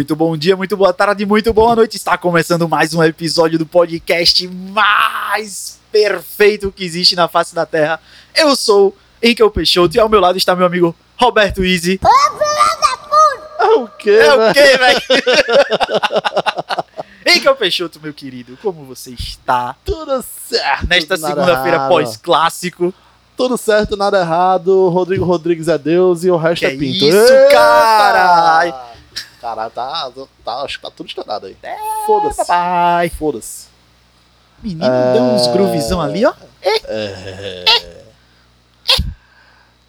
Muito bom dia, muito boa tarde, muito boa noite. Está começando mais um episódio do podcast mais perfeito que existe na face da Terra. Eu sou Enkel Peixoto e ao meu lado está meu amigo Roberto Easy. O quê? É o velho? quê, velho? Enkel Peixoto, meu querido, como você está? Tudo certo. Nesta segunda-feira pós-clássico. Tudo certo, nada errado. Rodrigo Rodrigues é Deus e o resto Que é Pinto. isso, Eita! Caralho, tá, tá, acho que tá tudo estourado aí. É, Foda-se. Papai. Foda-se. Menino, deu uns É. groovizão ali, ó.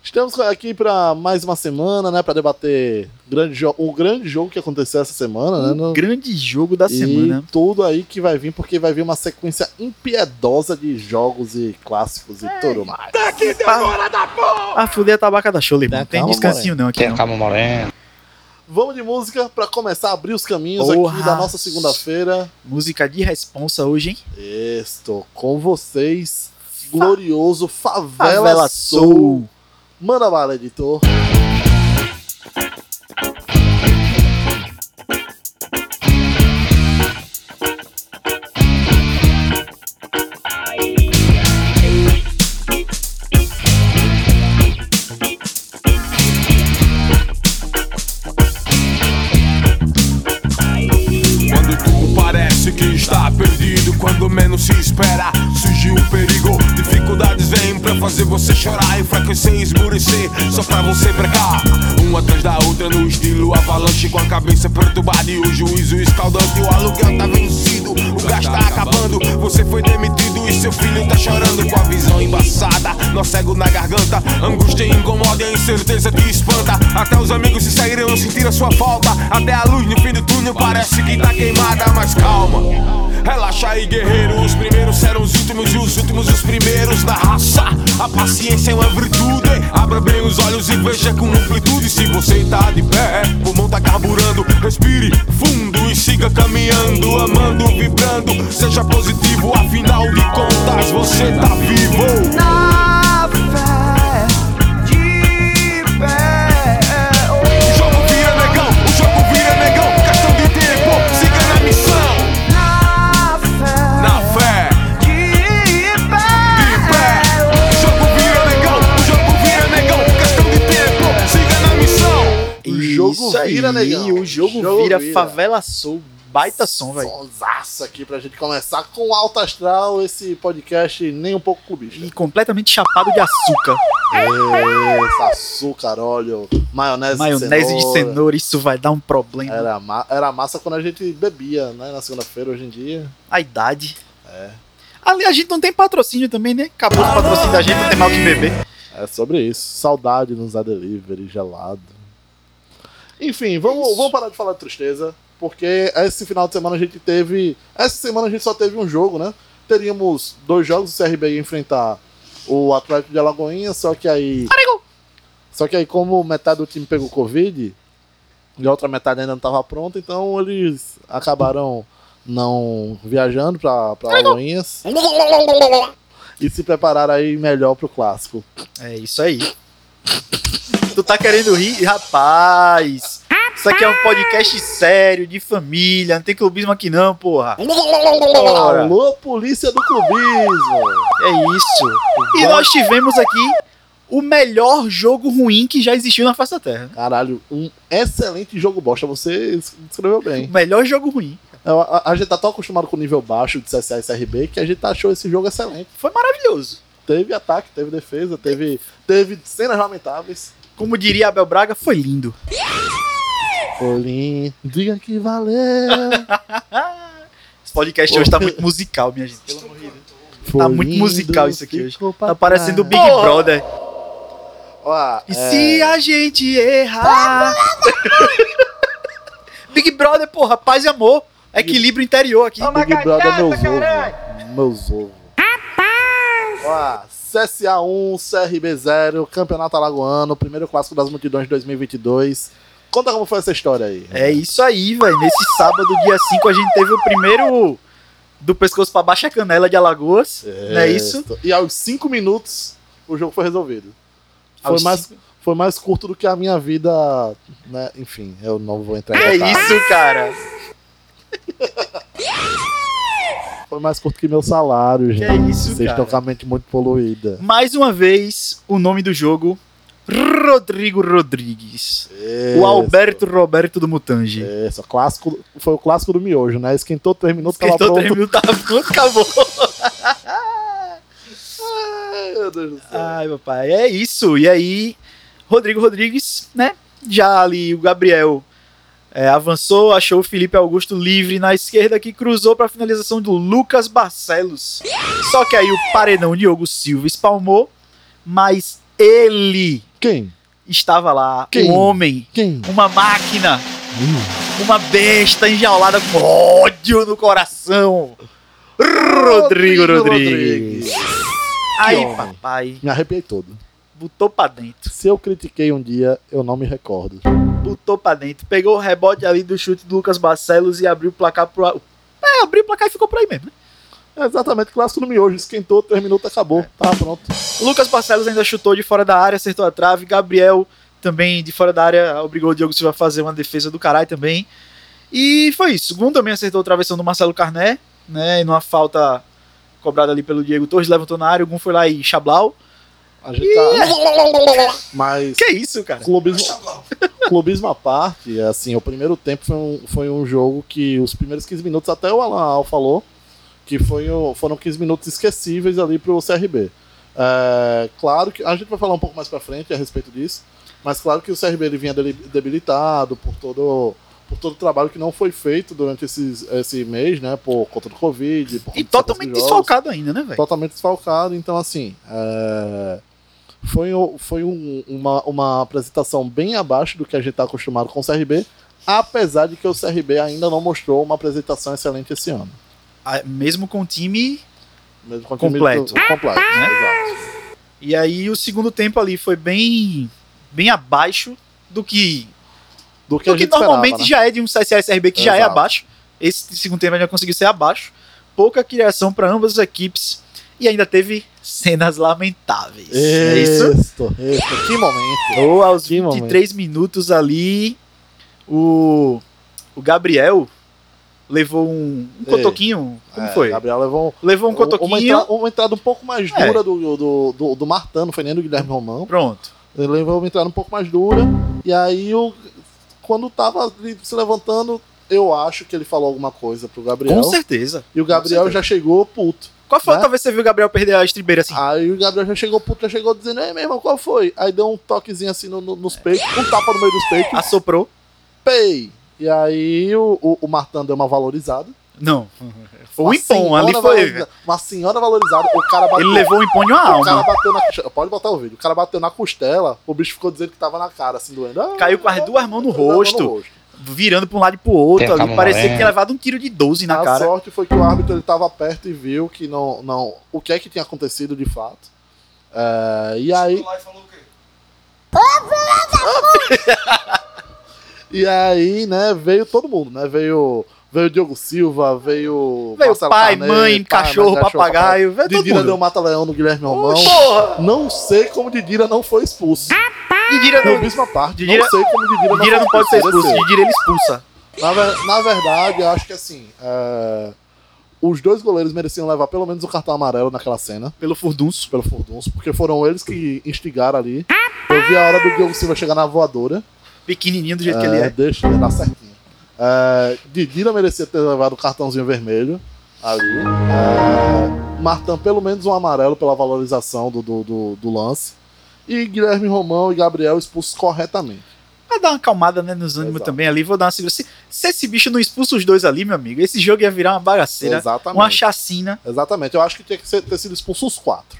Estamos aqui para mais uma semana, né? Pra debater grande o grande jogo que aconteceu essa semana, né? No- grande jogo da e semana. tudo aí que vai vir, porque vai vir uma sequência impiedosa de jogos e clássicos e tudo mais. A fuder a tabaca da show. Tem Não tem descansinho não aqui, Tem não. calma morena. Vamos de música pra começar a abrir os caminhos Porra. aqui da nossa segunda-feira. Música de responsa hoje, hein? Estou com vocês, glorioso Favela, Favela Soul. Soul. Manda bala, editor. Fazer você chorar, enfraquecer e esmurecer, só pra você brecar. Uma atrás da outra no estilo avalanche, com a cabeça perturbada e o juízo escaldante. O aluguel tá vencido, o gás tá acabando. Você foi demitido e seu filho tá chorando com a visão embaçada, nó cego na garganta. Angústia incomoda e a incerteza te espanta. Até os amigos se saíram sentir a sua falta. Até a luz no fim do túnel parece que tá queimada, mas calma. Relaxa aí, guerreiro. Os primeiros serão os últimos e os últimos os primeiros na raça. A paciência é uma virtude. Abra bem os olhos e veja com amplitude. Se você tá de pé, o pulmão tá carburando. Respire fundo e siga caminhando, amando, vibrando. Seja positivo, afinal vira, negão. O jogo, O jogo vira, vira. Favela Soul. Baita som, velho. Sonsaço aqui pra gente começar com alto astral esse podcast nem um pouco clubista. E completamente chapado de açúcar. Esse açúcar, óleo, maionese, Maionese de cenoura, isso vai dar um problema. Era, ma- era massa quando a gente bebia, né? Na segunda-feira, hoje em dia. A idade. É. Ali a gente não tem patrocínio também, né? Acabou os patrocínios da gente, não tem mal que beber. É sobre isso. Saudade nos delivery, gelado. Enfim, vamos, vamos parar de falar de tristeza. Porque esse final de semana a gente teve. Essa semana a gente só teve um jogo, né? Teríamos dois jogos, o CRB ia enfrentar o Atlético de Alagoinha, só que aí. Só que aí, como metade do time pegou Covid, e a outra metade ainda não estava pronta, então eles acabaram não viajando para Alagoinhas. E se prepararam aí melhor pro clássico. É isso aí. Tu tá querendo rir? Rapaz! Isso aqui é um podcast sério, de família, não tem clubismo aqui não, porra. Ora. Alô, polícia do clubismo! É isso. E nós tivemos aqui o melhor jogo ruim que já existiu na face da Terra. Caralho, um excelente jogo bosta, você es- escreveu O bem. melhor jogo ruim. A, a- a gente tá tão acostumado com o nível baixo de CSA e CRB que a gente achou esse jogo excelente. Foi maravilhoso. Teve ataque, teve defesa, teve, teve cenas lamentáveis. Como diria Abel Braga, foi lindo. Olim, diga que valeu. Esse podcast hoje tá muito musical, minha gente. Pelo amor de Deus. Tá muito Foi musical lindo, isso aqui hoje. Tá parecendo o Big. Brother. Ó, E é, se a gente errar? Big Brother, porra, paz e amor. Equilíbrio interior aqui. Big Brother meus ovos. Meus ovos. Ó, CSA 1, CRB 0, Campeonato Alagoano, primeiro clássico das multidões de 2022. Conta como foi essa história aí. É isso aí, velho. Nesse sábado, dia 5, a gente teve o primeiro do pescoço pra baixo a canela de Alagoas. Não é isso? E aos 5 minutos o jogo foi resolvido. Foi Aos mais, foi mais curto do que a minha vida, né? Enfim, eu não vou entrar em É detalhes. isso, cara. Foi mais curto que meu salário, Que gente. é isso, Vocês estão com a mente muito poluída. Mais uma vez, o nome do jogo, Rodrigo Rodrigues. O Isso. Alberto Roberto do Mutange. Isso, clássico, foi o clássico do miojo, né? Esquentou três minutos, tava Esquentou pronto. três minutos, tava pronto, acabou. Ai, meu Deus do céu. Ai, papai, é isso. E aí, Rodrigo Rodrigues, né? Já ali o Gabriel é, avançou, achou o Felipe Augusto livre na esquerda que cruzou para a finalização do Lucas Barcelos. Só que aí o paredão Diogo Silva espalmou, mas ele Quem? estava lá, Quem? um homem, Quem? uma máquina, uma besta enjaulada com ódio no coração. Rodrigo Rodrigues. Aí, homem. papai, Me arrepiei todo. Botou pra dentro. Se eu critiquei um dia, eu não me recordo. botou pra dentro, pegou o rebote ali do chute do Lucas Barcelos e abriu o placar pro. É, abriu o placar e ficou por aí mesmo. né? É exatamente, clássico do miojo. Esquentou, três minutos, acabou. Tá pronto. Lucas Barcelos ainda chutou de fora da área, acertou a trave. Gabriel também de fora da área obrigou o Diogo Silva a fazer uma defesa do caralho também. E foi isso. O Gun também acertou a travessão do Marcelo Carné, né? E numa falta cobrada ali pelo Diego Torres, levantou na área, o Gun foi lá e chablau. Mas. Que isso, cara? Clubismo, clubismo à parte, assim, o primeiro tempo foi um, foi um jogo que os primeiros 15 minutos, até o Alan Al falou, que foi, foram 15 minutos esquecíveis ali pro CRB. É, claro que a gente vai falar um pouco mais pra frente a respeito disso, mas claro que o CRB ele vinha debilitado por todo, por todo o trabalho que não foi feito durante esses, esse mês, né, por conta do Covid. Por conta E totalmente desfalcado ainda, né, velho? totalmente desfalcado. Então, assim, é, foi, foi um- uma, uma apresentação bem abaixo do que a gente está acostumado com o CRB, apesar de que o CRB ainda não mostrou uma apresentação excelente esse ano. Ah, Mesmo com o time. Mesmo com o Completo. completo, Né? exato. E aí o segundo tempo ali foi bem. bem abaixo do que Do que do que normalmente esperava, né? já é de um CSA SRB que já é Exato. abaixo. Esse segundo tempo já conseguiu ser abaixo. Pouca criação para ambas as equipes e ainda teve cenas lamentáveis. É isso? Isso, isso. Que momento. Ou aos Que 23 minutos ali, o, o Gabriel levou um, um cotoquinho. Como É, foi? Gabriel levou Levou um uma, cotoquinho. entrada, uma entrada um pouco mais É. dura do, do, do, do Martano, não foi nem do Guilherme Romão. Pronto. Ele levou uma entrada um pouco mais dura. E aí, o, quando tava ali se levantando, eu acho que ele falou alguma coisa pro Gabriel. Com certeza. E o Gabriel já chegou puto. Qual foi a Né? outra vez que você viu o Gabriel perder a estribeira assim? Aí o Gabriel já chegou puto, já chegou dizendo, ei, meu irmão, qual foi? Aí deu um toquezinho assim no- no- nos peitos, um tapa no meio dos peitos, Assoprou? pei! E aí o, o, o Martão deu uma valorizada. Não. Foi um impom, ali foi. Uma senhora valorizada. O cara bateu. Ele levou um impom de uma O cara alma. bateu na. Pode botar o vídeo. O cara bateu na costela, o bicho ficou dizendo que tava na cara, assim, doendo. Ah, Caiu com as duas mãos no rosto. Virando pra um lado e pro outro. A Ali, parecia que tinha levado um tiro de 12 na a cara. sorte foi que o árbitro ele tava perto e viu que não, não, o que é que tinha acontecido de fato. É, e aí, e aí, né, veio todo mundo, né? Veio, veio o Diogo Silva, veio, Veio Marcelo pai, Carnet, mãe, pai, cachorro, mãe, papagaio, veio todo Didira mundo. deu mata-leão no Guilherme Romão. Porra! Não sei como Didira não foi expulso. Didira não, Clubismo à parte, Didira- não sei como Didira Didira não pode ser expulso. Desceu. Didira ele expulsa. Na, ver- na verdade, eu acho que assim, é, os dois goleiros mereciam levar pelo menos o cartão amarelo naquela cena, Pelo furdunço. pelo Furdunço, porque foram eles que instigaram ali. Eu vi a hora do Diogo Silva chegar na voadora. Pequenininho do jeito que É, ele é. Deixa ele dar certinho. É, Didira merecia ter levado o cartãozinho vermelho ali. É, Martão, pelo menos um amarelo pela valorização do, do, do- do lance. E Guilherme Romão e Gabriel expulsos corretamente. Pra dar uma acalmada né, nos ânimos Exato. também ali, vou dar uma segura. Se, se esse bicho não expulsa os dois ali, meu amigo, esse jogo ia virar uma bagaceira, Exatamente. uma chacina, Exatamente. Eu acho que tinha que ser- ter sido expulso os quatro.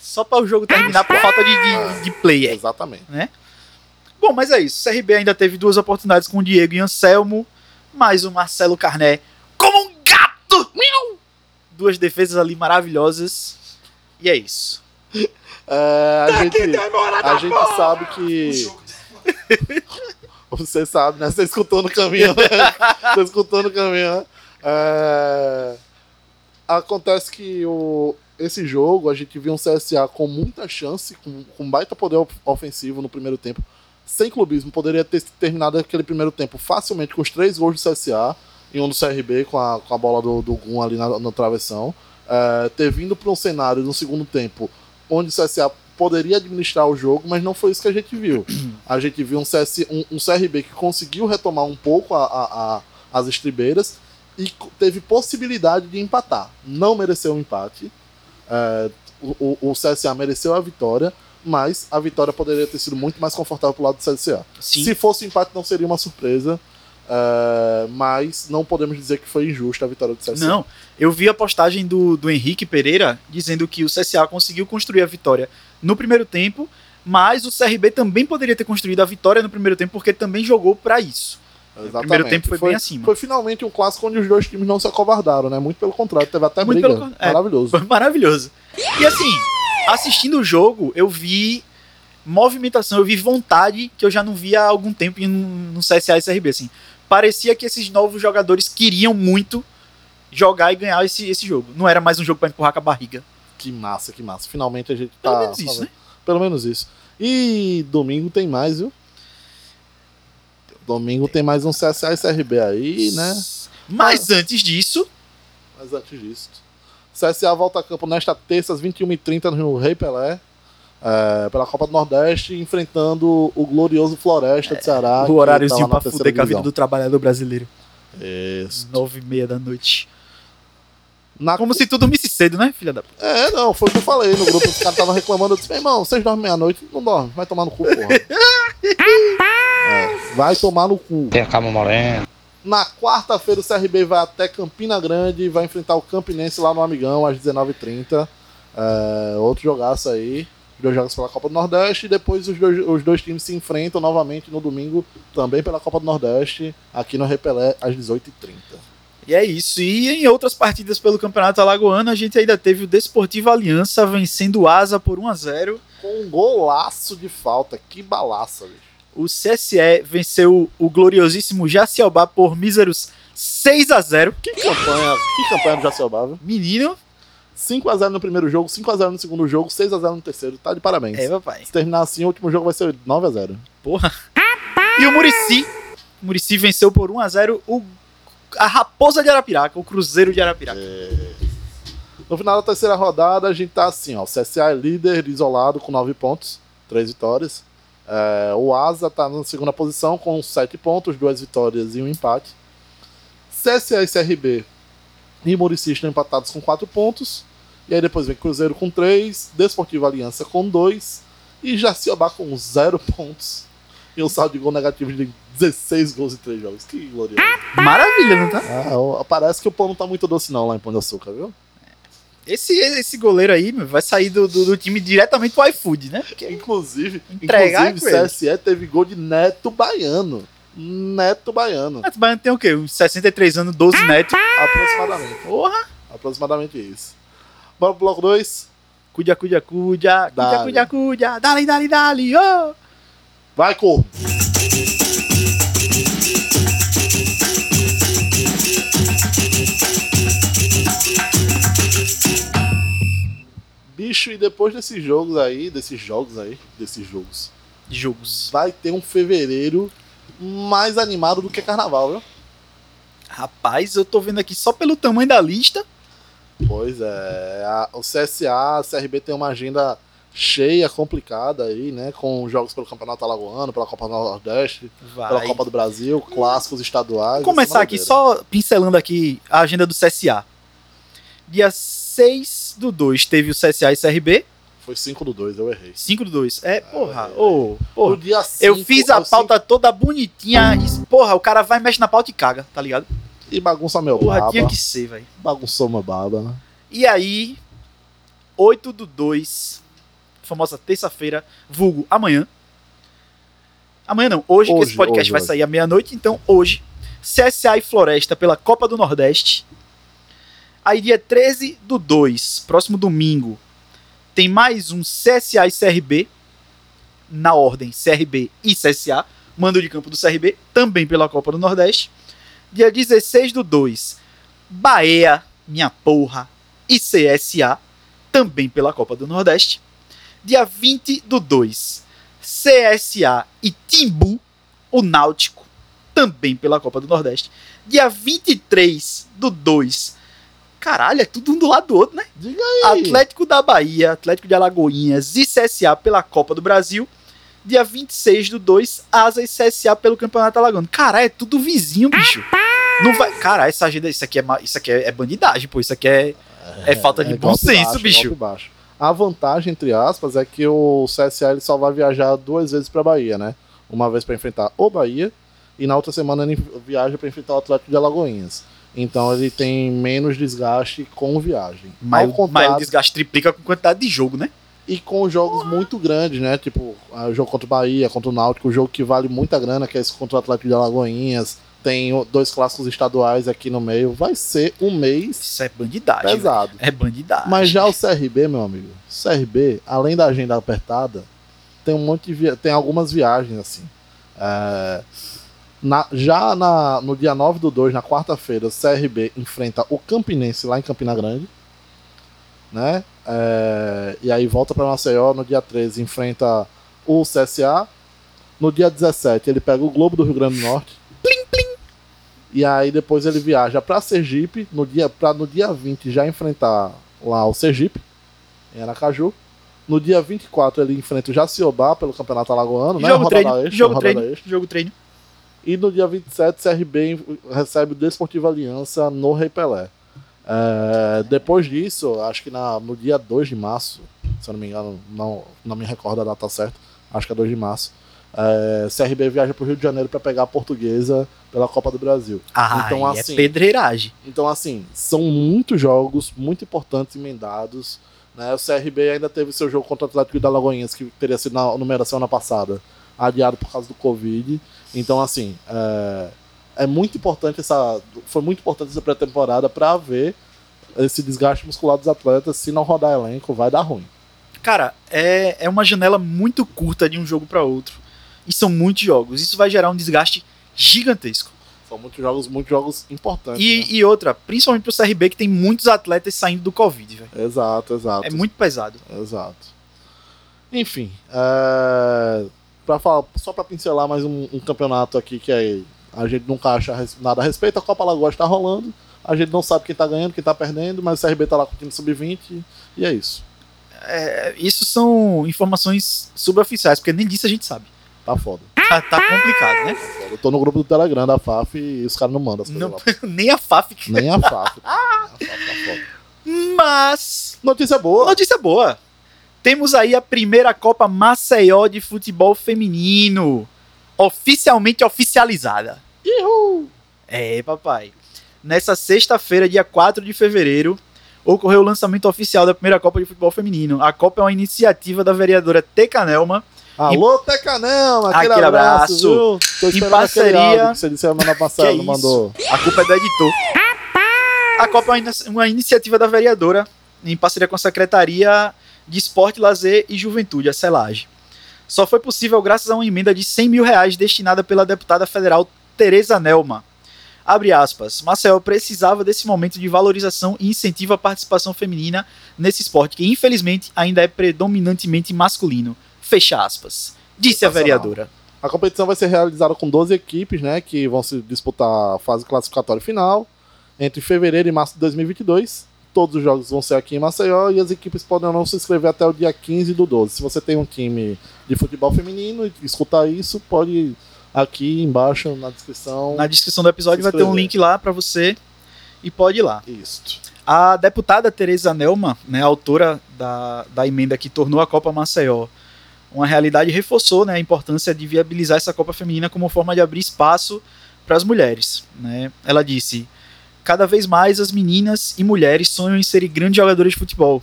só para o jogo terminar por falta de, de, de player. Exatamente. Bom, mas é isso. O CRB ainda teve duas oportunidades com o Diego e Anselmo, mais o Marcelo Carné como um gato! Duas defesas ali maravilhosas. E é isso. É, a gente, a gente sabe que. Você sabe, né? Você escutou no caminho. né? Você escutou no caminho, né? É, Acontece que o... esse jogo a gente viu um CSA com muita chance, com, com baita poder of- ofensivo no primeiro tempo. Sem clubismo, poderia ter terminado aquele primeiro tempo facilmente com os três gols do CSA e um do CRB com a, com a bola do, do Gum ali na, na travessão. É, ter vindo para um cenário no segundo tempo onde o CSA poderia administrar o jogo, mas não foi isso que a gente viu. A gente viu um, CS, um, um CRB que conseguiu retomar um pouco a- a- a- as estribeiras e teve possibilidade de empatar. Não mereceu um empate. É, o, o- CSA mereceu a vitória, mas a vitória poderia ter sido muito mais confortável pro lado do CSA. Sim. Se fosse empate, não seria uma surpresa. É, mas não podemos dizer que foi injusta a vitória do CSA. Não, eu vi a postagem do, do Henrique Pereira dizendo que o CSA conseguiu construir a vitória no primeiro tempo, mas o CRB também poderia ter construído a vitória no primeiro tempo porque também jogou pra isso. Exatamente. primeiro tempo foi bem acima. Foi finalmente um clássico onde os dois times não se acovardaram, né? Muito pelo contrário, teve até Muito briga. pelo é. Maravilhoso. Foi maravilhoso. E assim, assistindo o jogo, eu vi movimentação, eu vi vontade que eu já não via há algum tempo no, no CSA e CRB, assim. Parecia que esses novos jogadores queriam muito jogar e ganhar esse, esse jogo. Não era mais um jogo pra empurrar com a barriga. Que massa, que massa. Finalmente a gente Pelo tá. menos isso, né? Pelo menos isso. E domingo tem mais, viu? Domingo tem mais um CSA e CRB aí, né? Mas antes disso, Mas antes disso. CSA volta a campo nesta terça, às 21h30, no Rei Pelé. É, pela Copa do Nordeste, enfrentando o glorioso Floresta de Ceará. o que horáriozinho tá pra fuder com a vida do trabalhador brasileiro. Isso. Nove e meia da noite. Na Como se tu dormisse cedo, né, filha da... puta? É, não, foi o que eu falei no grupo. Os caras estavam reclamando. Eu disse, meu irmão, vocês dormem meia-noite? Não dorme, vai tomar no cu, porra. É, vai tomar no cu. Tem a Calma Morena. Na quarta-feira, o CRB vai até Campina Grande e vai enfrentar o Campinense lá no Amigão, às 19h30. É, outro jogaço aí. Os dois jogos pela Copa do Nordeste. E depois os dois, os dois times se enfrentam novamente no domingo, também pela Copa do Nordeste, aqui no Repelé, às 18h30. E é isso. E em outras partidas pelo Campeonato Alagoano, a gente ainda teve o Desportivo Aliança vencendo o Asa por 1 a 0 Com um golaço de falta. Que balaça, bicho. O CSE venceu o gloriosíssimo Jaciobá por míseros 6 a 0 Que campanha, que campanha do Jaciobá, viu? Menino, 5x0 no primeiro jogo, 5x0 no segundo jogo, 6x0 no terceiro. Tá de parabéns. é, papai. Se terminar assim, o último jogo vai ser 9x0. Porra. E o Murici. O Murici venceu por 1 a 0 o a Raposa de Arapiraca, o Cruzeiro de Arapiraca. No final da terceira rodada, a gente tá assim, ó. O CSA é líder isolado com 9 pontos, 3 vitórias. É, o Asa tá na segunda posição com 7 pontos, 2 vitórias e um empate. CSA e CRB e Murici estão empatados com 4 pontos. E aí depois vem Cruzeiro com 3, Desportivo Aliança com 2 e Jaciobá com 0 pontos. E um saldo de gol negativo de 16 gols em 3 jogos. Que glorioso. Maravilha, não tá? Ah, parece que o pão não tá muito doce não lá em Pão de Açúcar, viu? Esse, esse goleiro aí meu, vai sair do, do, do time diretamente pro iFood, né? Porque Inclusive, Entregar inclusive com ele. CSE teve gol de Neto Baiano. Neto Baiano. o Baiano tem o quê? Uns 63 anos, 12 netos. Aproximadamente. Porra! Aproximadamente isso. Bora pro bloco 2. Cudia, cudia, cudia, cudia, Dale. cudia, cudia, dali, dali, dali, ô! Vai, Corvo. Bicho, e depois desses jogos aí, desses jogos aí, desses jogos, Jogos. vai ter um fevereiro mais animado do que carnaval, viu? Rapaz, eu tô vendo aqui só pelo tamanho da lista. Pois é, a- o CSA, a CRB tem uma agenda cheia, complicada aí, né? Com jogos pelo Campeonato Alagoano, pela Copa do Nordeste, pela Vai. Copa do Brasil, clássicos estaduais. Vou começar aqui só pincelando aqui a agenda do CSA. Dia 6 do 2 teve o CSA e CRB. Foi 5 do 2, eu errei. 5 do 2. É, porra, é. No porra. dia Eu cinco, fiz a é pauta toda bonitinha. e, porra, o cara vai, mexe na pauta e caga, tá ligado? E bagunça meu Porra, baba. tinha que ser, velho. Bagunçou meu baba. E aí, 8 do 2, famosa terça-feira, vulgo amanhã. Amanhã não, hoje, que Hoje, esse podcast hoje, vai hoje. sair à meia-noite, então hoje, CSA e Floresta pela Copa do Nordeste. Aí dia 13 do 2, próximo domingo, tem mais um CSA e CRB, na ordem CRB e CSA, mando de campo do CRB, também pela Copa do Nordeste. Dia 16 do 2, Bahia, minha porra, e CSA, também pela Copa do Nordeste. Dia 20 do 2, CSA e Timbu, o Náutico, também pela Copa do Nordeste. Dia 23 do 2, caralho, é tudo um do lado do outro, né? Diga aí. Atlético da Bahia, Atlético de Alagoinhas e CSA pela Copa do Brasil. Dia 26 do 2, Asa e CSA pelo Campeonato Alagoano. Caralho, é tudo vizinho, bicho. Não vai. Cara, essa agenda, isso aqui é, isso aqui é, é bandidagem, pô. Isso aqui é, é falta de bom senso, baixo, bicho. golpe baixo. A vantagem, entre aspas, é que o CSA ele só vai viajar duas vezes pra Bahia, né? Uma vez pra enfrentar o Bahia e na outra semana ele viaja pra enfrentar o Atlético de Alagoinhas. Então ele tem menos desgaste com viagem. Mas, mas o desgaste triplica com quantidade de jogo, né? E com jogos muito grandes, né? Tipo, ah, o jogo contra o Bahia, contra o Náutico, o jogo que vale muita grana, que é esse contra o Atlético de Alagoinhas. Tem o- dois clássicos estaduais aqui no meio. Vai ser um mês Isso é bandidagem. pesado. É bandidagem. Mas já o CRB, meu amigo, CRB, além da agenda apertada, tem um monte de via... tem algumas viagens assim. É, na- já na- no dia 9 do 2, na quarta-feira, o CRB enfrenta o Campinense lá em Campina Grande. Né? É, e aí volta para Maceió no dia 13, enfrenta o CSA. No dia 17, ele pega o Globo do Rio Grande do Norte. E aí depois ele viaja para Sergipe, no dia, pra, no dia 20 já enfrentar lá o Sergipe, em Aracaju. No dia 24 ele enfrenta o Jaciobá pelo Campeonato Alagoano, né? jogo Rodada treino, extra, jogo rodada treino, extra. jogo treino. E no dia 27 CRB recebe o Desportivo Aliança no Rei Pelé. É, depois disso, acho que na, no dia 2 de março, se eu não me engano, não, não me recordo a data certa, acho que é 2 de março. É, CRB viaja para o Rio de Janeiro para pegar a portuguesa pela Copa do Brasil. Ah, Então, aí assim- é pedreiragem. Então, assim, são muitos jogos muito importantes emendados. Né? O CRB ainda teve seu jogo contra o Atlético de Alagoinhas, que teria sido na numeração semana passada, adiado por causa do Covid. Então, assim, é, é muito importante essa. Foi muito importante essa pré-temporada para ver esse desgaste muscular dos atletas. Se não rodar elenco, vai dar ruim. Cara, é, é uma janela muito curta de um jogo para outro. E são muitos jogos. Isso vai gerar um desgaste gigantesco. São muitos jogos, muitos jogos importantes. E, né? e outra, principalmente pro CRB, que tem muitos atletas saindo do Covid, velho. Exato, exato. É muito pesado. Exato. Enfim, é... pra falar, só para pincelar mais um, um campeonato aqui que é, a gente nunca acha nada a respeito, a Copa Lagoas está rolando, a gente não sabe quem tá ganhando, quem tá perdendo, mas o CRB tá lá com o time sub-20 e é isso. É, isso são informações suboficiais, porque nem disso a gente sabe. Tá foda. Tá, tá complicado, né? Eu tô no grupo do Telegram da FAF e os caras não mandam as coisas Não- nem a FAF. Nem a FAF. Nem a FAF tá foda. Mas Notícia boa. Notícia boa. Temos aí a primeira Copa Maceió de futebol feminino. Oficialmente oficializada. Ihu! É, papai. Nessa sexta-feira, dia 4 de fevereiro, ocorreu o lançamento oficial da primeira Copa de Futebol Feminino. A Copa é uma iniciativa da vereadora Teca Nelma, Alô, Tecanelma, aquele, Aquele abraço, abraço. Em parceria- que você disse semana passada, não mandou. A culpa é do editor. A Copa é uma uma iniciativa da vereadora, em parceria com a Secretaria de Esporte, Lazer e Juventude, a CELAGE. Só foi possível graças a uma emenda de 100 mil reais destinada pela deputada federal Tereza Nelma. Abre aspas. Marcel precisava desse momento de valorização e incentivo à participação feminina nesse esporte, que infelizmente ainda é predominantemente masculino. Fecha aspas. Disse a vereadora. A competição vai ser realizada com 12 equipes, né, que vão se disputar a fase classificatória final entre fevereiro e março de 2022. Todos os jogos vão ser aqui em Maceió e as equipes podem não se inscrever até o dia 15 do 12. Se você tem um time de futebol feminino e escutar isso, pode aqui embaixo na descrição. Na descrição do episódio vai ter um link lá pra você e pode ir lá. Isso. A deputada Tereza Nelma, né, autora da, da emenda que tornou a Copa Maceió uma realidade, reforçou né, a importância de viabilizar essa Copa Feminina como forma de abrir espaço para as mulheres. Né? Ela disse: cada vez mais as meninas e mulheres sonham em serem grandes jogadoras de futebol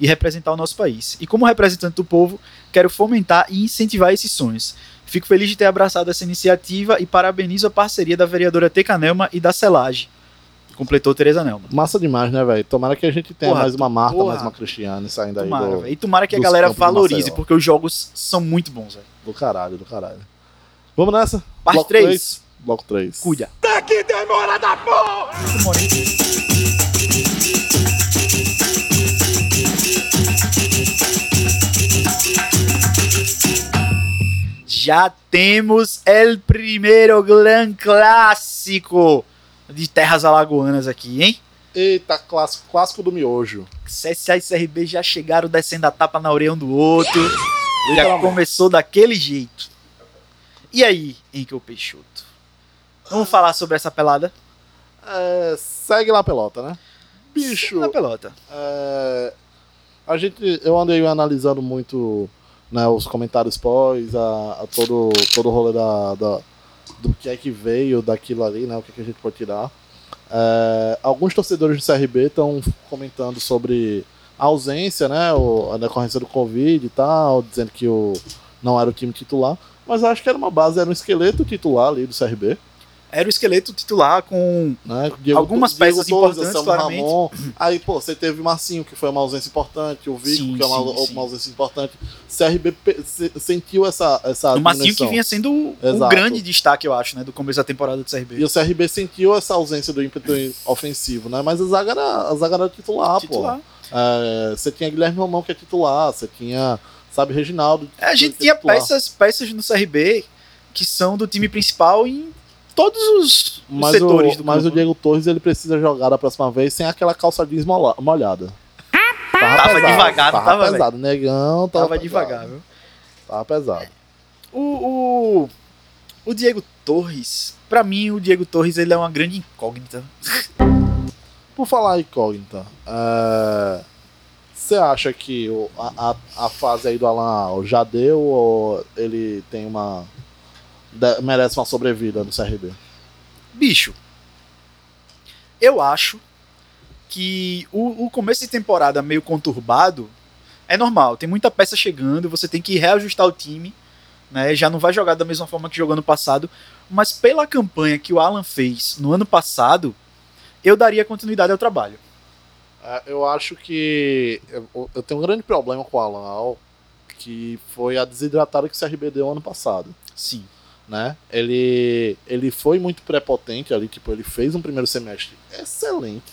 e representar o nosso país. E como representante do povo, quero fomentar e incentivar esses sonhos. Fico feliz de ter abraçado essa iniciativa e parabenizo a parceria da vereadora Teca Nelma e da Celage. Completou Tereza Nelma. Massa demais, né, velho? Tomara que a gente tenha Porra, mais uma Marta, porra. mais uma Cristiane saindo aí Tomara, do. E tomara que a galera valorize, porque os jogos são muito bons, velho. do caralho, do caralho. Vamos nessa? Parte Bloco três. três? Bloco 3. Cuida. Que demora da porra! Já temos el primeiro gran clássico de terras alagoanas aqui, hein? Eita, clássico, clássico do miojo. CSA e CRB já chegaram descendo a tapa na orelha um do outro. Já começou daquele jeito. E aí, Henkel Peixoto? Vamos falar sobre essa pelada? É, segue lá a pelota, né? Bicho, Na pelota. é, a gente, eu andei analisando muito né, os comentários pós, a, a todo, todo o rolê da, da- do que é que veio daquilo ali, né? O que, é que a gente pode tirar. É, alguns torcedores do CRB estão comentando sobre a ausência, né? O, a decorrência do Covid e tal, dizendo que o, não era o time titular. Mas acho que era uma base, era um esqueleto titular ali do CRB. Era o esqueleto titular com. né? Diego- Algumas peças importantes, claramente. Ramon. Aí, pô, você teve o Marcinho, que foi uma ausência importante, o Vico, Sim, que é uma, sim, sim. uma ausência importante. CRB sentiu essa, essa o Massinho que vinha sendo o, Exato. grande destaque, eu acho, né? Do começo da temporada do E CRB. o CRB sentiu essa ausência do ímpeto ofensivo, né? Mas a zaga era, a zaga era titular, Titular. pô. É, você tinha Guilherme Romão, que é titular, você tinha, sabe, Reginaldo. É, a gente é tinha titular. peças, peças no CRB que são do time principal em todos os, os Mas, setores o, do mas campo. o Diego Torres ele precisa jogar da próxima vez sem aquela calça jeans molhada. Tava, Tava devagar, não tava, tava, pesado. Negão tava, Tava pesado. devagar, viu? Tava pesado. O, o, o Diego Torres, pra mim, o Diego Torres ele é uma grande incógnita. Por falar em incógnita, é, você acha que o- a, a, a fase aí do Alan Al já deu ou ele tem uma. Merece uma sobrevida no CRB? Bicho, eu acho que o, o começo de temporada meio conturbado é normal. Tem muita peça chegando, você tem que reajustar o time, né? Já não vai jogar da mesma forma que jogou ano passado. Mas pela campanha que o Alan fez no ano passado, eu daria continuidade ao trabalho. É, eu acho que. Eu, eu tenho um grande problema com o Alan Al, que foi a desidratada que o CRB deu ano passado. Sim. Né? Ele, ele foi muito prepotente ali, tipo, ele fez um primeiro semestre excelente,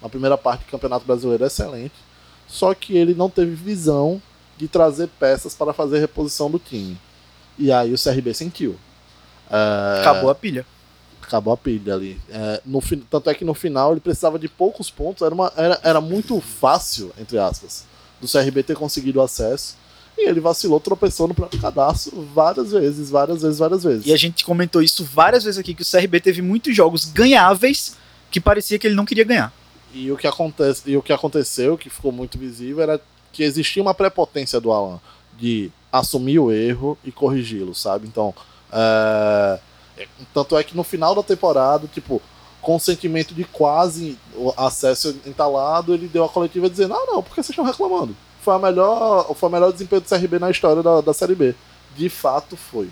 uma primeira parte do Campeonato Brasileiro excelente, só que ele não teve visão de trazer peças para fazer reposição do time. E aí o CRB sentiu. É, Acabou a pilha. acabou a pilha ali. É, no, tanto é que no final ele precisava de poucos pontos, era, uma, era, era muito fácil, entre aspas, do CRB ter conseguido acesso. E ele vacilou, tropeçou no próprio cadastro várias vezes, várias vezes, várias vezes. E a gente comentou isso várias vezes aqui, que o CRB teve muitos jogos ganháveis que parecia que ele não queria ganhar. E o que acontece, e o que aconteceu, que ficou muito visível, era que existia uma prepotência do Alan de assumir o erro e corrigi-lo, sabe? Então, é, é, tanto é que no final da temporada, tipo, com o sentimento de quase o acesso entalado, ele deu a coletiva dizendo: "Ah, não, por que vocês estão reclamando? Foi a melhor, foi o melhor desempenho do CRB na história da, da Série B". De fato foi.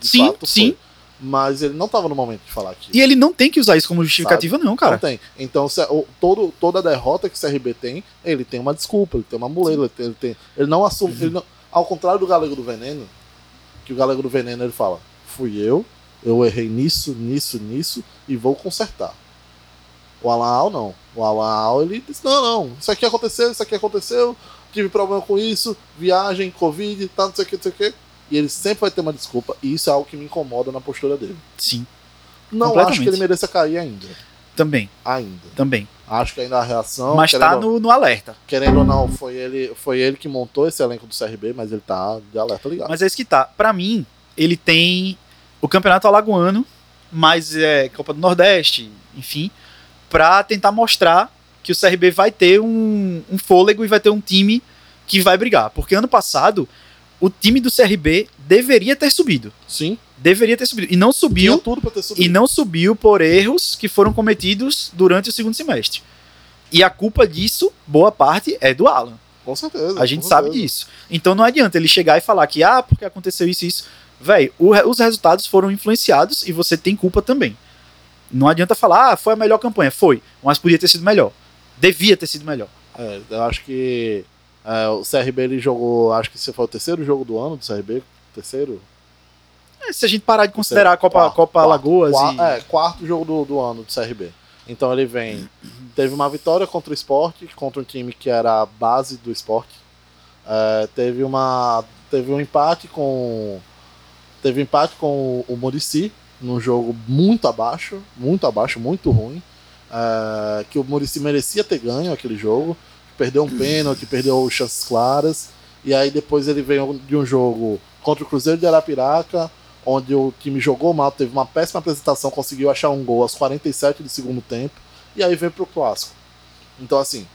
De Sim, fato sim. foi. Mas ele não estava no momento de falar aqui. E ele não tem que usar isso como justificativa, não, Não cara. tem. Então, se- o- todo, toda derrota que o CRB tem, ele tem uma desculpa, ele tem uma muleta, ele, ele, tem- ele não assume. ele não- ao contrário do Galego do Veneno, que o Galego do Veneno ele fala: fui eu, eu errei nisso, nisso, nisso, e vou consertar. O Alan Al não. O Alan Al ele diz: não, não, isso aqui aconteceu, isso aqui aconteceu, tive problema com isso, viagem, Covid, tá, não sei o que, não sei o que. E ele sempre vai ter uma desculpa, e isso é algo que me incomoda na postura dele. Sim, Não acho que ele mereça cair ainda. também, Ainda. também. Acho que ainda a reação. Mas querendo, tá no, no alerta. querendo ou não, foi ele, foi ele que montou esse elenco do CRB, mas ele tá de alerta ligado. Mas é isso que tá. Pra mim, ele tem o Campeonato Alagoano, mas é Copa do Nordeste, enfim, pra tentar mostrar que o CRB vai ter um, um fôlego e vai ter um time que vai brigar. Porque ano passado, o time do CRB deveria ter subido. Sim, Deveria ter subido. E não tinha subiu. tudo pra ter subido. E não subiu por erros que foram cometidos durante o segundo semestre. E a culpa disso, boa parte, é do Alan. Com certeza. A gente sabe certeza. disso. Então não adianta ele chegar e falar que, ah, porque aconteceu isso e isso. Véi, os resultados foram influenciados e você tem culpa também. Não adianta falar, ah, foi a melhor campanha. Foi, mas podia ter sido melhor. Devia ter sido melhor. É, eu acho que é, o CRB ele jogou, acho que esse foi o terceiro jogo do ano do CRB. Terceiro? É, se a gente parar de considerar a Copa, Quarto, Copa quarto, Alagoas qua- e... É, quarto jogo do, do ano do CRB. Então ele vem. Teve uma vitória contra o esporte, contra um time que era a base do esporte. É, teve uma. Teve um empate com. Teve empate com o Murici, num jogo muito abaixo, muito abaixo, muito ruim. É, que o Murici merecia ter ganho aquele jogo. Perdeu um pênalti, perdeu chances claras. E aí depois ele veio de um jogo contra o Cruzeiro de Arapiraca, onde o time jogou mal, teve uma péssima apresentação, conseguiu achar um gol aos 47 do segundo tempo. E aí veio pro clássico. Então, assim,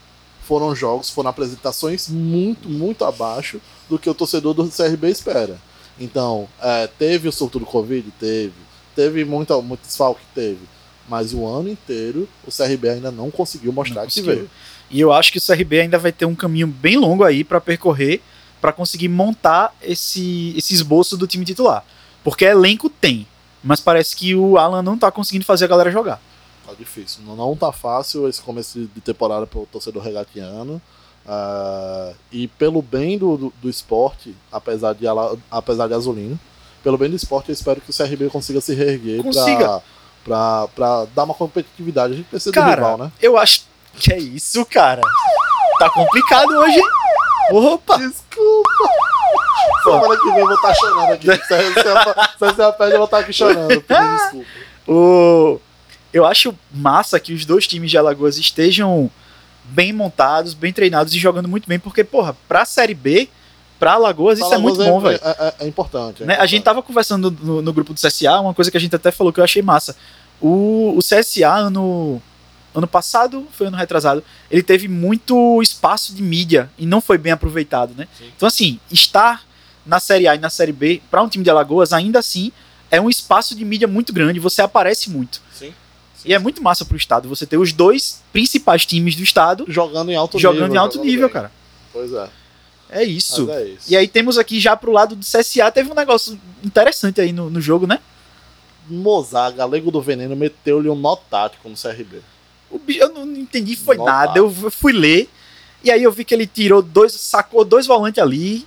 foram jogos, foram apresentações muito, muito abaixo do que o torcedor do CRB espera. Então, é, teve o surto do Covid? Teve. Teve muita, muito desfalque? Teve. Mas o ano inteiro o CRB ainda não conseguiu mostrar Não que conseguiu. veio. E eu acho que o CRB ainda vai ter um caminho bem longo aí pra percorrer pra conseguir montar esse, esse esboço do time titular. Porque elenco tem, mas parece que o Alan não tá conseguindo fazer a galera jogar. Tá difícil. Não, não tá fácil esse começo de temporada pro torcedor regatiano. Ah, e pelo bem do, do, do esporte, apesar de, apesar de azulino, pelo bem do esporte, eu espero que o CRB consiga se reerguer Consiga. pra, pra, pra dar uma competitividade. A gente precisa do Cara, rival, né? eu acho que é isso, cara. Tá complicado hoje, hein? Opa! Desculpa! Semana que vem eu vou estar chorando aqui. Se Serra perde, eu vou estar aqui chorando. desculpa. O... Eu acho massa que os dois times de Alagoas estejam bem montados, bem treinados e jogando muito bem, porque, porra, pra Série B, pra Alagoas, isso é muito bom, velho. É, é- é importante. é Né? A gente tava conversando no, no grupo do CSA, uma coisa que a gente até falou que eu achei massa. O, o CSA, ano, ano passado, foi ano retrasado, ele teve muito espaço de mídia e não foi bem aproveitado, né? Sim. Então, assim, estar na Série A e na Série B, para um time de Alagoas, ainda assim, é um espaço de mídia muito grande, você aparece muito. Sim. E é muito massa pro estado você ter os dois principais times do estado Jogando em alto jogando nível. em alto jogando nível, bem. cara. Pois é. É isso. É isso. E aí temos aqui já pro lado do CSA, teve um negócio interessante aí no, no jogo, né? Mozart, galego do veneno, meteu-lhe um nó tático no CRB. Eu não entendi, foi nada. Eu fui ler. E aí eu vi que ele tirou dois, sacou dois volantes ali.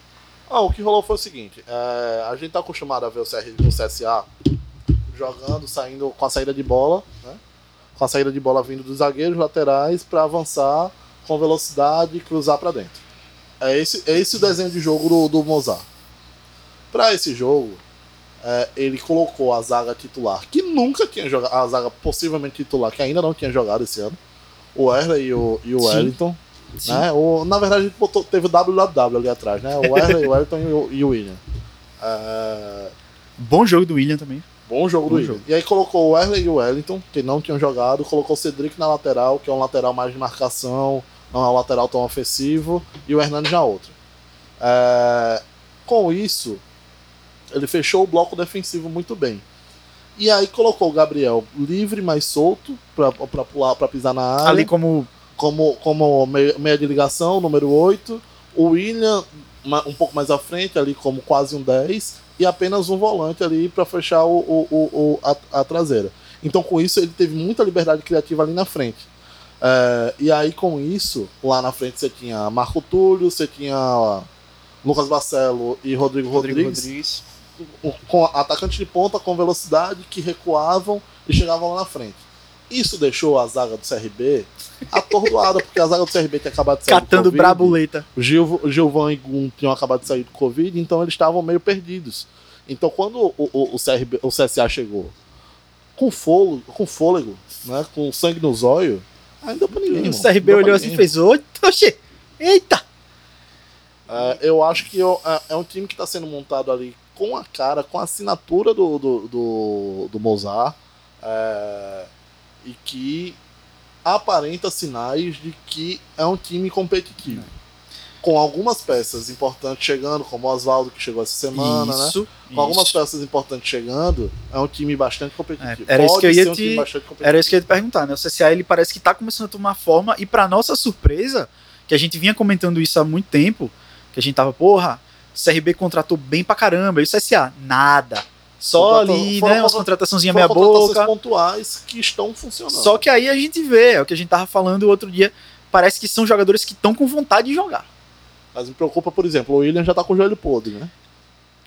Ah, o que rolou foi o seguinte: é, a gente tá acostumado a ver o, CR, o CSA jogando, saindo com a saída de bola, né? Com a saída de bola vindo dos zagueiros laterais para avançar com velocidade e cruzar para dentro. É esse, é esse o desenho de jogo do, do Mozart. Para esse jogo, é, ele colocou a zaga titular, que nunca tinha jogado, a zaga possivelmente titular, que ainda não tinha jogado esse ano, o Wesley e o, e o. Wellington. Sim. Né? O, na verdade, botou, teve o WWW ali atrás, né? O Wesley, o Wellington e o, e o William. É, Bom jogo do William também. bom jogo Bom do William. jogo. E aí colocou o Wesley e o Wellington, que não tinham jogado, colocou o Cedric na lateral, que é um lateral mais de marcação, não é um lateral tão ofensivo, e o Hernandes na outra. É, com isso, ele fechou o bloco defensivo muito bem. E aí colocou o Gabriel livre, mais solto, pra pular, pra pisar na área Ali como. como, como meia, de ligação, número 8. O William um pouco mais à frente, ali como quase um 10. E apenas um volante ali para fechar o, o, o, o- a, a traseira. Então, com isso, ele teve muita liberdade criativa ali na frente. É, e aí, com isso, lá na frente você tinha Marco Túlio, você tinha Lucas Barcelo e Rodrigo, Rodrigues, o- com atacante de ponta com velocidade que recuavam e chegavam lá na frente. Isso deixou a zaga do CRB atordoada, porque a zaga do CRB tinha acabado de sair do Catando Covid. brabuleta. O Gil, Gilvan e Gum tinham acabado de sair do Covid, então eles estavam meio perdidos. Então quando o, o, o, CRB, o CSA chegou com fôlego, com fôlego, né, com sangue no zóio, aí não deu pra ninguém. O irmão. CRB olhou assim e fez: Oxe, eita! É, eu acho que eu- é, é um time que está sendo montado ali com a cara, com a assinatura do, do, do, do Mozart é, e que aparenta sinais de que é um time competitivo. Com algumas peças importantes chegando, como o Oswaldo que chegou essa semana, né? isso. Com algumas isso. peças importantes chegando, é um time bastante competitivo. É, era isso Pode que eu ia um te-. Era isso que eu ia te perguntar, né? O CSA ele parece que tá começando a tomar forma e pra nossa surpresa, que a gente vinha comentando isso há muito tempo, que a gente tava, porra, o CRB contratou bem pra caramba, e o CSA, nada. Só Contratou- ali, foram né, umas contra- contrataçãozinha Foram meia boca. pontuais que estão funcionando. Só que aí a gente vê, é o que a gente tava falando o outro dia, parece que são jogadores que estão com vontade de jogar. Mas me preocupa, por exemplo, o William já tá com o joelho podre, né?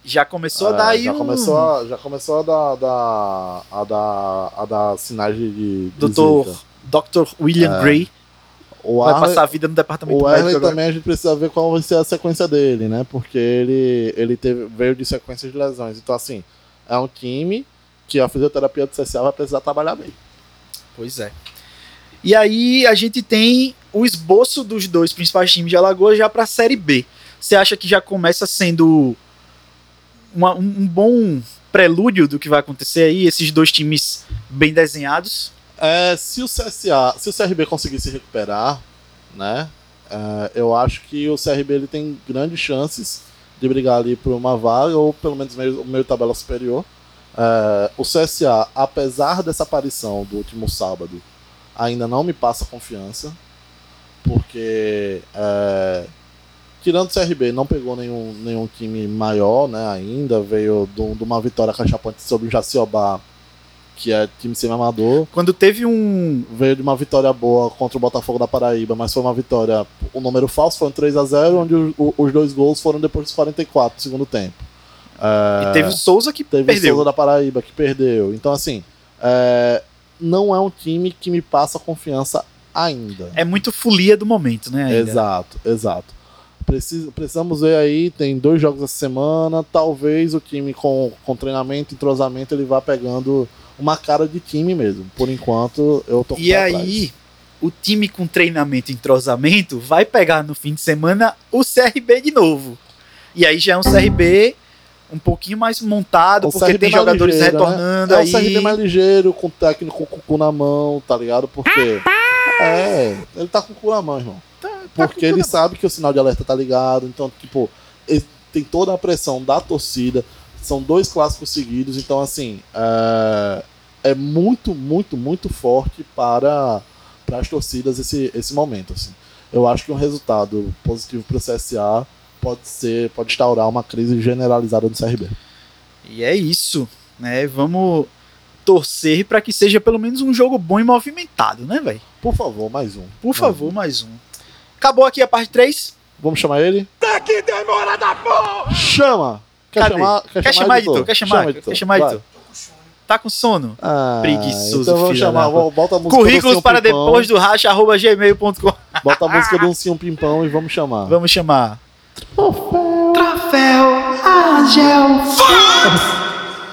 Já começou a É, dar aí já um... começou a, já começou a dar, dar- a dar, a dar sinais de, de Doutor. Dr. William É. Gray O vai Arley, passar a vida no departamento o médico Arley também a gente precisa ver qual vai ser a sequência dele, né? Porque ele, ele teve, veio de sequência de lesões. Então, assim, é um time que a fisioterapia do CSA vai precisar trabalhar bem. Pois é. E aí a gente tem o esboço dos dois principais times de Alagoas já para a Série B. Você acha que já começa sendo uma- um, bom prelúdio do que vai acontecer aí? Esses dois times bem desenhados? É, se o CSA, se o CRB conseguir se recuperar, né? é, eu acho que o CRB ele tem grandes chances de brigar ali por uma vaga ou pelo menos meio, meio tabela superior. É, o CSA, apesar dessa aparição do último sábado, ainda não me passa confiança, porque é, tirando o CRB, não pegou nenhum, nenhum time maior, né? Ainda veio de uma vitória cachapante sobre o Jaciobá, que é time semi-amador Quando teve um. veio de uma vitória boa contra o Botafogo da Paraíba, mas foi uma vitória. O número falso foi um 3 a 0 onde o- o- os dois gols foram depois dos 44 do segundo tempo. É, E teve o Souza que teve o perdeu. Souza da Paraíba que perdeu. Então, assim, é, não é um time que me passa confiança ainda. É muito folia do momento, né? ainda. Exato, exato. Preciso, precisamos ver aí, tem dois jogos essa semana. Talvez o time com, com treinamento, entrosamento, ele vá pegando uma cara de time mesmo. Por enquanto, eu tô com o E aí, atrás. o time com treinamento e entrosamento vai pegar no fim de semana o CRB de novo. E aí já é um CRB um pouquinho mais montado, Um porque CRB tem jogadores ligeiro, né? retornando É aí. o CRB mais ligeiro, com o técnico com o cu na mão, tá ligado? Porque. É, ele tá com o cu na mão, irmão. Tá Porque ele sabe que o sinal de alerta tá ligado. Então, tipo, ele tem toda a pressão da torcida. São dois clássicos seguidos. Então, assim, é, é muito, muito, muito forte para, para as torcidas esse, esse momento. Assim. Eu acho que um resultado positivo para o CSA pode ser, pode instaurar uma crise generalizada do CRB. E é isso, né? Vamos torcer para que seja pelo menos um jogo bom e movimentado, né, velho? Por favor, mais um. Por favor, mais um. Acabou aqui a parte 3. Vamos chamar ele? Tá que demora da porra! Chama! Quer Cadê? chamar? Quer, chamar, editor? Quer chamar? editor. Quer chamar, editor? Tá com sono? Ah, Preguiçoso, Então vamos chamar, vamos- bota a música Currículos para Pimpão, depois do racha, arroba gmail.com. Bota a música do Ursinho Pimpão e vamos chamar. Vamos chamar. Troféu Agel.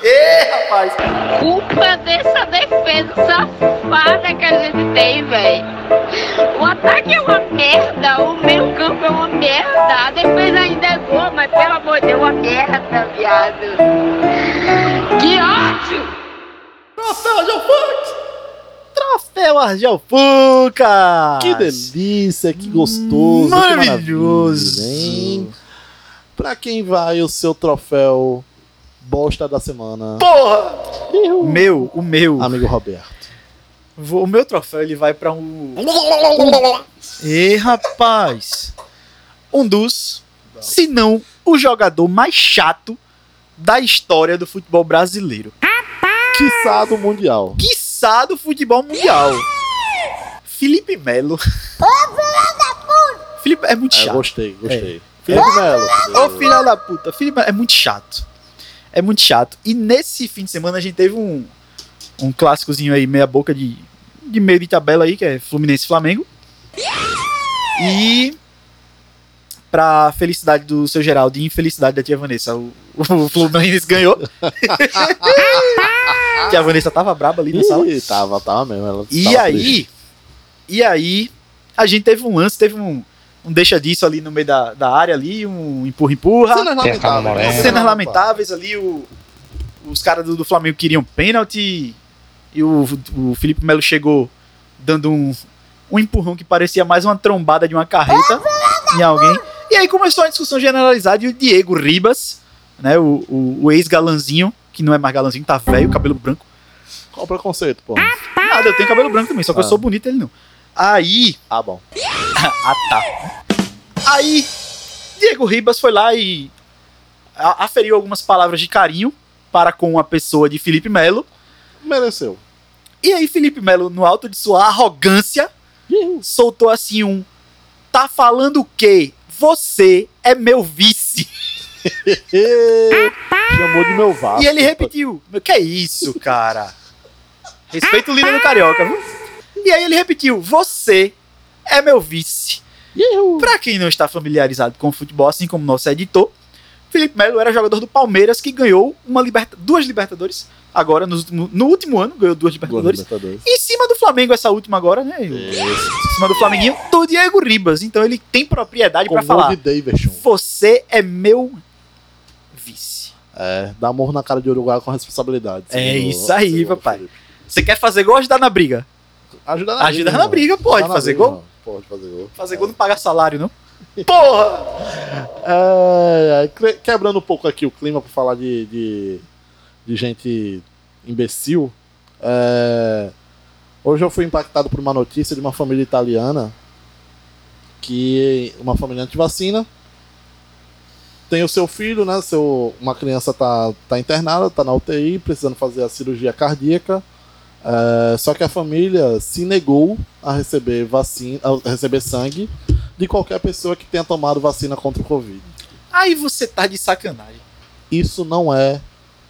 Ê, rapaz. Culpa dessa defesa safada que a gente tem, velho. O ataque é uma merda, o meio campo é uma merda, a defesa ainda é boa, mas pelo amor de Deus, uma merda, viado. Que ódio! Troféu Argel Fux. Troféu Argel Fucas. Que delícia, que gostoso. que Maravilhoso. maravilha, hein? Pra quem vai o seu troféu bosta da semana? Porra. O meu, o meu. Amigo Roberto. Vou- O meu troféu ele vai pra um. Ê, rapaz! Um dos, se não o jogador mais chato da história do futebol brasileiro. Quiçá do Mundial. Quiçá do futebol mundial. Felipe Melo. Felipe é muito É, chato. gostei, gostei. Felipe Melo. Ô filha da puta, Felipe Melo é muito chato. É muito chato. E nesse fim de semana a gente teve um, um clássicozinho aí, meia boca de, de meio de tabela aí, que é Fluminense Flamengo. E pra felicidade do seu Geraldo e infelicidade da tia Vanessa, o, o Fluminense ganhou. tia Vanessa tava braba ali na sala. Ih, tava, tava mesmo. E aí, triste. e aí, a gente teve um lance, teve um, um deixa disso ali no meio da, da área ali, um empurra-empurra. Cenas lamentáveis. né? Cenas lamentáveis ali, o, os caras do, do Flamengo queriam pênalti e o, o Felipe Melo chegou dando um, um empurrão que parecia mais uma trombada de uma carreta em alguém. E aí começou a discussão generalizada e o Diego Ribas, né, o, o, o ex-galanzinho, que não é mais galanzinho, tá velho, cabelo branco. Qual o preconceito, pô? Nada, eu tenho cabelo branco também, só que eu Ah. sou bonito ele não. Aí, Ah, bom. ah, tá. Aí, Diego Ribas foi lá e aferiu algumas palavras de carinho para com a pessoa de Felipe Melo. Mereceu. E aí, Felipe Melo, no alto de sua arrogância, soltou assim um: Tá falando o quê? Você é meu vice. Chamou de meu vaso. E ele repetiu: "Meu, Que é isso, cara? Respeita o líder do Carioca, viu? E aí ele repetiu: Você é meu vice. Pra quem não está familiarizado com o futebol, assim como nosso editor, Felipe Melo era jogador do Palmeiras que ganhou uma liberta duas Libertadores. Agora, último- no último ano, ganhou duas Libertadores. Libertadores. Em cima do Flamengo, essa última agora, né? Em cima do Flamenguinho, do Diego Ribas. Então ele tem propriedade gol falar. Davidson. Você é meu vice. É, dá amor na cara de Uruguai com responsabilidade. É isso aí, papai. Você quer fazer gol ou ajudar na briga? Ajuda na Ajudar briga, na briga, pode Ajudar na fazer briga, gol? Pode fazer gol. Fazer gol não paga salário, não? Porra! É, é, quebrando um pouco aqui o clima pra falar de, de, de gente imbecil. é, hoje eu fui impactado por uma notícia de uma família italiana que uma família antivacina tem o seu filho, né? Seu, uma criança tá, tá internada, tá na UTI, precisando fazer a cirurgia cardíaca. É, só que a família se negou a receber vacina, a receber sangue de qualquer pessoa que tenha tomado vacina contra o Covid. Aí você tá de sacanagem. Isso não é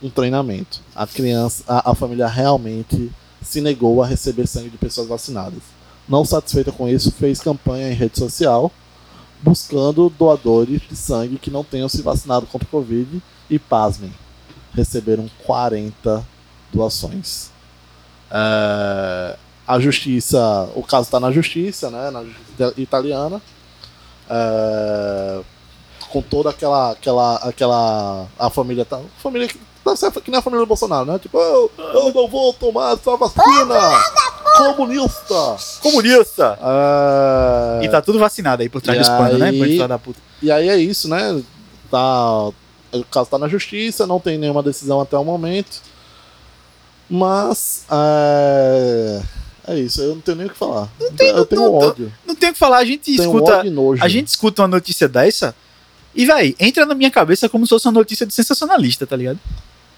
um treinamento. A criança, a, a família realmente se negou a receber sangue de pessoas vacinadas. Não satisfeita com isso, fez campanha em rede social buscando doadores de sangue que não tenham se vacinado contra o Covid e, pasmem, receberam 40 doações. É, a justiça, o caso está na justiça, né, na justiça italiana, é, com toda aquela, aquela, aquela, a família tá, família que tá que nem a família do Bolsonaro, né? Tipo, eu, eu não vou tomar essa vacina, comunista. Comunista! É, E tá tudo vacinado aí por trás dos panos, né? E aí é isso, né? Tá, o caso tá na justiça, não tem nenhuma decisão até o momento. Mas é, é isso, eu não tenho nem o que falar. eu tenho não- ódio. Não tem o que falar, a gente Tenho escuta. A gente escuta uma notícia dessa e, véi, entra na minha cabeça como se fosse uma notícia de sensacionalista, tá ligado?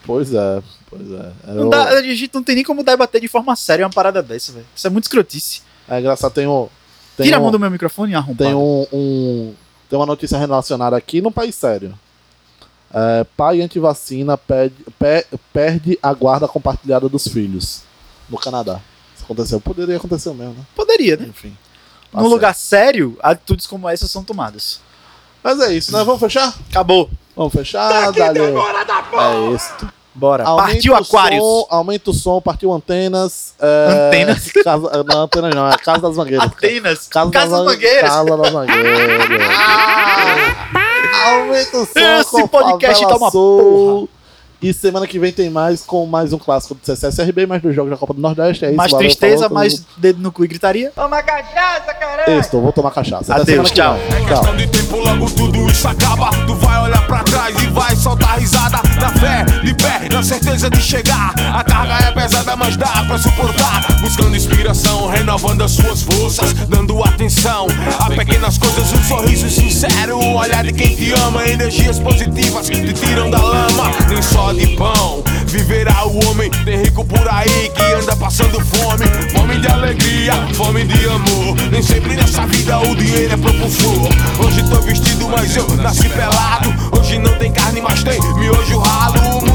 Pois é, pois é. Não Eu- dá, a gente não tem nem como debater de forma séria uma parada dessa, velho. Isso é muito escrotice. É engraçado, tem um. Tem Tira a um, mão do meu microfone e arromba. Tem um, um- Tem uma notícia relacionada aqui num país sério. É, pai antivacina perde, pe- perde a guarda compartilhada dos filhos. No Canadá. Isso aconteceu. Poderia acontecer mesmo, né? Poderia, né? Enfim. Tá Num lugar sério, atitudes como essa são tomadas. Mas é isso, né? Vamos fechar? Acabou. Vamos fechar, dale. É isso. Bora. Aumenta Partiu o Aquários. som, aumenta o som, partiu antenas. é, Antenas? Casa, não, antenas não, é Casa das Mangueiras. Atenas. Casa, Casas das, Mangueiras. Casa das Mangueiras. Aumenta o som Esse podcast tá uma Soul. E semana que vem tem mais com mais um clássico do CCSRB, mais dois jogos da Copa do Nordeste. É isso, mais valeu, tristeza, falou, mais dedo no cu e gritaria. Toma cachaça, caralho! Isso, vou tomar cachaça. Adeus, tchau. É questão de tempo, logo tudo isso acaba. Tu vai olhar pra trás e vai soltar risada. Na fé, de pé, na certeza de chegar. A carga é pesada, mas dá pra suportar. Buscando inspiração, renovando as suas forças. Dando atenção a pequenas coisas, um sorriso sincero. O olhar de quem te ama, energias positivas te tiram da lama. Nem só de pão viverá o homem. Tem rico por aí que anda passando fome. Fome de alegria, fome de amor. Nem sempre nessa vida o dinheiro é propulsor. Hoje tô vestido, mas eu nasci pelado. Hoje não tem carne, mas tem miojo ralo.